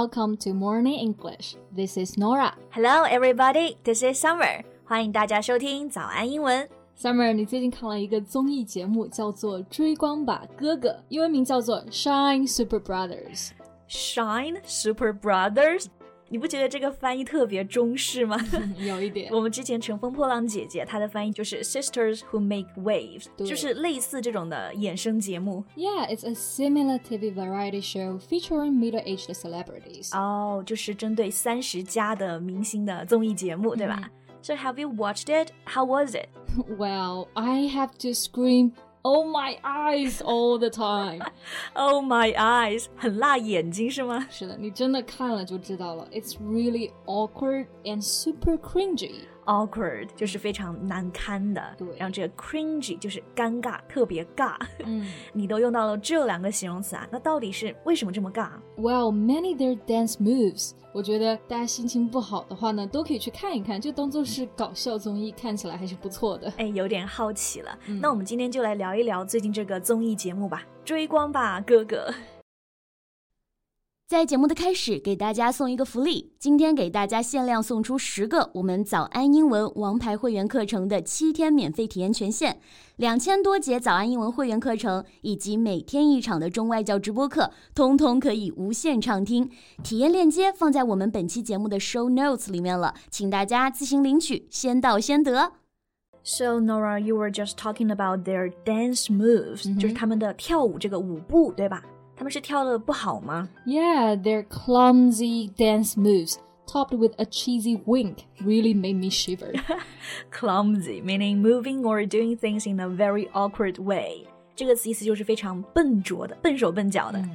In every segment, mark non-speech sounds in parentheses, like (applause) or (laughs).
welcome to Morning English. This is Norah. Hello, everybody. This is Summer. 欢迎大家收听早安英文。Summer，你最近看了一个综艺节目，叫做《追光吧哥哥》，英文名叫做《Shine Super Brothers》。Shine Super Brothers 你不觉得这个翻译特别中式吗？有一点。我们之前《乘风破浪》姐姐她的翻译就是 (laughs) Sisters Who Make Waves，就是类似这种的衍生节目。Yeah, it's a similar TV variety show featuring middle-aged celebrities. 哦，就是针对三十加的明星的综艺节目，对吧？So have you watched it? How was it? (laughs) Well, I have to scream. Oh my eyes all the time. (laughs) oh my eyes，很辣眼睛是吗？是的，你真的看了就知道了。It's really awkward and super cringy. Awkward 就是非常难堪的，对。然后这个 cringy 就是尴尬，特别尬。嗯，(laughs) 你都用到了这两个形容词啊，那到底是为什么这么尬？Well, many their dance moves. 我觉得大家心情不好的话呢，都可以去看一看，就当做是搞笑综艺，看起来还是不错的。哎，有点好奇了。那我们今天就来聊一聊最近这个综艺节目吧，《追光吧哥哥》。在节目的开始，给大家送一个福利。今天给大家限量送出十个我们早安英文王牌会员课程的七天免费体验权限，两千多节早安英文会员课程以及每天一场的中外教直播课，通通可以无限畅听。体验链接放在我们本期节目的 show notes 里面了，请大家自行领取，先到先得。So Nora, you were just talking about their dance moves，、就是他们的跳舞这个舞步，对吧？他们是跳的不好吗？Yeah, their clumsy dance moves topped with a cheesy wink really made me shiver. (laughs) clumsy meaning moving or doing things in a very awkward way. 这个词意思就是非常笨拙的、笨手笨脚的。嗯、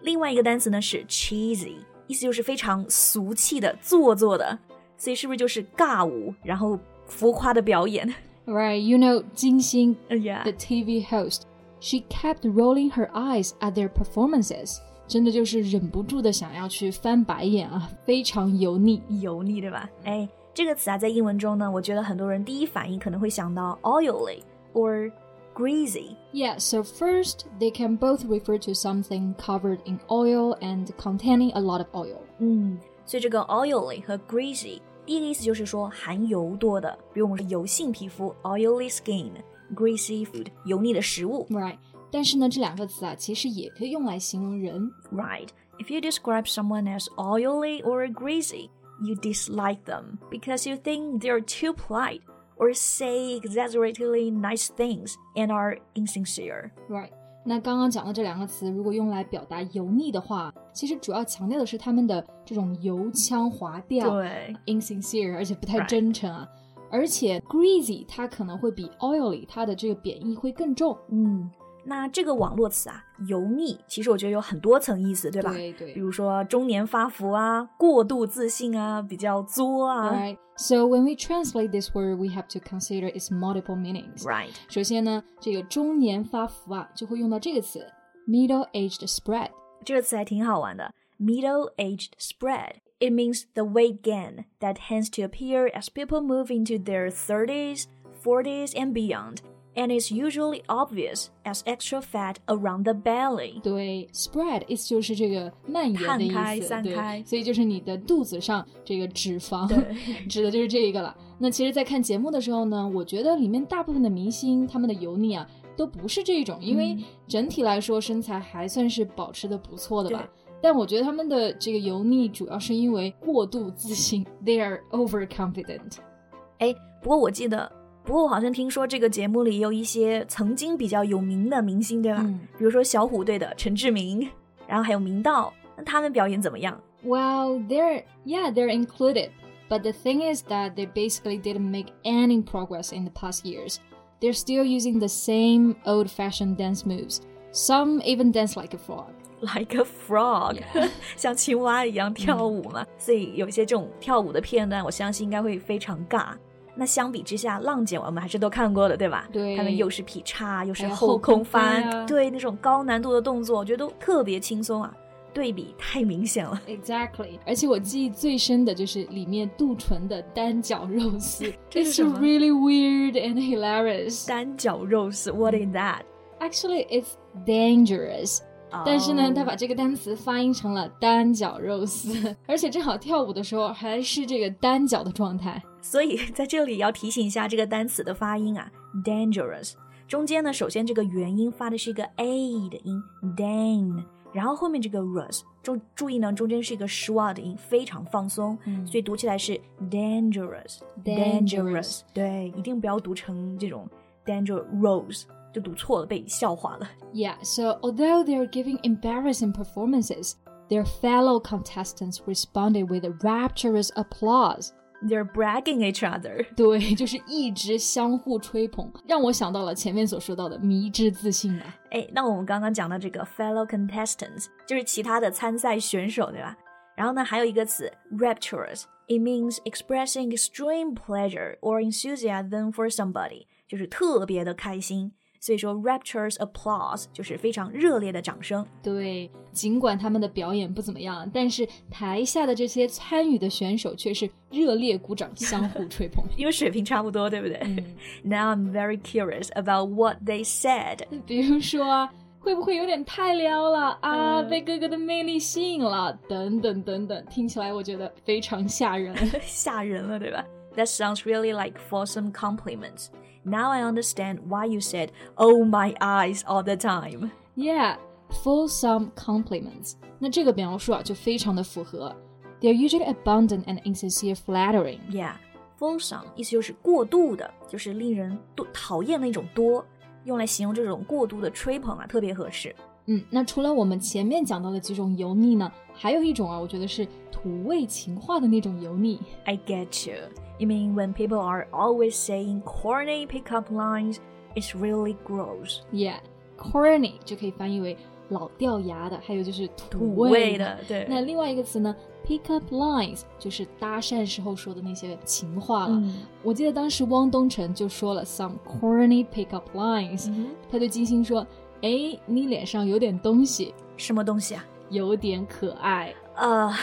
另外一个单词呢是 cheesy，意思就是非常俗气的、做作的。所以是不是就是尬舞，然后浮夸的表演？Right, you (laughs) know, 金星, uh, yeah. the TV host she kept rolling her eyes at their performances. 真的就是忍不住的想要去翻白眼啊，非常油腻，油腻对吧？哎，这个词啊，在英文中呢，我觉得很多人第一反应可能会想到 oily or greasy. Yeah, so first they can both refer to something covered in oil and containing a lot of oil. 嗯，所以这个 oily 和 greasy，第一个意思就是说含油多的，比如我们说油性皮肤 oily skin。 greasy food 油腻的食物，right？但是呢，这两个词啊，其实也可以用来形容人，right? If you describe someone as oily or greasy, you dislike them because you think they're too polite or say exaggeratedly nice things and are insincere. Right. 那刚刚讲的这两个词，如果用来表达油腻的话，其实主要强调的是他们的这种油腔滑调，对，insincere，而且不太真诚啊。Right. 而且 greasy 它可能会比 oily 它的这个贬义会更重。嗯，那这个网络词啊，油腻，其实我觉得有很多层意思，对吧？对对。比如说中年发福啊，过度自信啊，比较作啊。Right. So when we translate this word, we have to consider its multiple meanings. Right. 首先呢，这个中年发福啊，就会用到这个词 middle-aged spread。这个词还挺好玩的，middle-aged spread。 it means the weight gain that tends to appear as people move into their 30s, 40s, and beyond. And is usually obvious as extra fat around the belly. 对，spread 意思就是这个蔓延的意思，对，所以就是你的肚子上这个脂肪，指的就是这个了。那其实，在看节目的时候呢，我觉得里面大部分的明星他们的油腻啊，都不是这种，因为整体来说身材还算是保持的不错的吧。 (laughs) 但我觉得他们的这个油腻主要是因为过度自信，they are overconfident。哎，不过我记得，不过我好像听说这个节目里也有一些曾经比较有名的明星，对吧？嗯、比如说小虎队的陈志明，然后还有明道，那他们表演怎么样？Well, they're yeah, they're included. But the thing is that they basically didn't make any progress in the past years. They're still using the same old-fashioned dance moves. Some even dance like a frog. like a frog，像青蛙一样跳舞嘛。所以有一些这种跳舞的片段，我相信应该会非常尬。那相比之下，浪姐我们还是都看过的，对吧？对，他们又是劈叉，又是后空翻，对那种高难度的动作，我觉得都特别轻松啊。对比太明显了，Exactly。而且我记忆最深的就是里面杜淳的单脚肉丝，这是 really weird and hilarious。单脚肉丝，What is that? Actually, it's dangerous. 但是呢，他把这个单词发音成了单脚肉丝，(laughs) 而且正好跳舞的时候还是这个单脚的状态。所以在这里要提醒一下这个单词的发音啊，dangerous。中间呢，首先这个元音发的是一个 a 的音，dan，然后后面这个 rus，注注意呢，中间是一个 schwa 的音，非常放松，所以读起来是 dangerous，dangerous。对，一定不要读成这种 dangerous。就读错了，被笑话了。Yeah, so although they are giving embarrassing performances, their fellow contestants responded with rapturous applause. They're bragging each other. 对，就是一直相互吹捧，让我想到了前面所说到的迷之自信吧。哎，那我们刚刚讲的这个 (laughs) fellow contestants 就是其他的参赛选手，对吧？然后呢，还有一个词 rapturous。It means expressing extreme pleasure or enthusiasm for somebody，就是特别的开心。 所以说 rapturous applause 就是非常热烈的掌声。对，尽管他们的表演不怎么样，但是台下的这些参与的选手却是热烈鼓掌，相互吹捧，因为水平差不多，对不对、嗯、？Now I'm very curious about what they said。比如说。会不会有点太撩了啊？被哥哥的魅力吸引了，等等等等，听起来我觉得非常吓人，吓人了，对吧？That sounds really like fulsome compliments. Now I understand why you said, oh my eyes, all the time. Yeah, fulsome compliments. 那这个描述啊，就非常的符合。They're usually abundant and insincere flattering. Yeah, fulsome 意思就是过度的，就是令人多讨厌的一种多，用来形容这种过度的吹捧啊，特别合适。嗯，那除了我们前面讲到的几种油腻呢，还有一种啊，我觉得是土味情话的那种油腻。I get you. You mean when people are always saying corny pickup lines, it's really gross. Yeah, corny 就可以翻译为老掉牙的，还有就是土味的。对。那另外一个词呢，pickup lines 就是搭讪时候说的那些情话了。嗯、我记得当时汪东城就说了 some corny pickup lines，、嗯、他对金星说：“哎，你脸上有点东西。”什么东西啊？有点可爱。uh,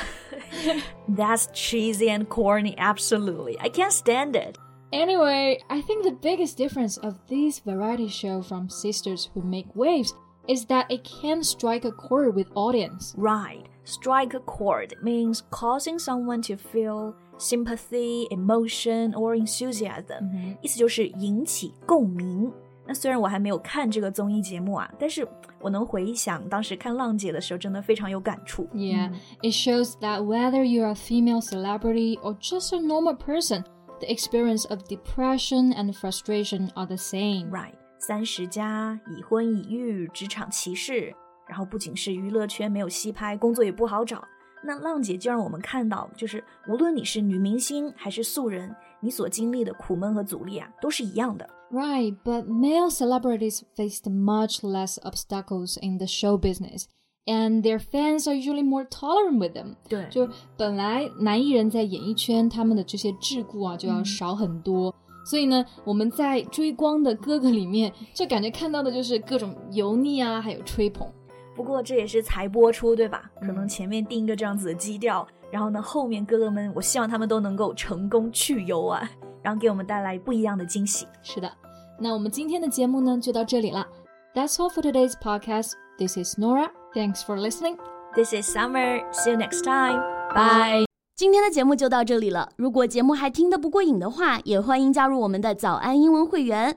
(laughs) that's cheesy and corny, absolutely. I can't stand it. Anyway, I think the biggest difference of this variety show from Sisters Who Make Waves is that it can strike a chord with audience. Right. Strike a chord means causing someone to feel sympathy, emotion, or enthusiasm. Mm -hmm. 意思就是引起共鸣。 那虽然我还没有看这个综艺节目啊，但是我能回想当时看《浪姐》的时候，真的非常有感触。Yeah, it shows that whether you're a female celebrity or just a normal person, the experience of depression and frustration are the same. Right，三十加、已婚已育、职场歧视，然后不仅是娱乐圈没有戏拍，工作也不好找。那浪姐就让我们看到，就是无论你是女明星还是素人，你所经历的苦闷和阻力啊，都是一样的。Right, but male celebrities faced much less obstacles in the show business. And their fans are usually more tolerant with them。对，就本来男艺人在演艺圈他们的这些桎梏啊就要少很多，嗯、所以呢，我们在追光的哥哥里面就感觉看到的就是各种油腻啊，还有吹捧。不过这也是才播出，对吧？可能前面定一个这样子的基调，然后呢，后面哥哥们，我希望他们都能够成功去游啊，然后给我们带来不一样的惊喜。是的，那我们今天的节目呢就到这里了。That's all for today's podcast. This is Nora. Thanks for listening. This is Summer. See you next time. Bye. 今天的节目就到这里了。如果节目还听得不过瘾的话，也欢迎加入我们的早安英文会员。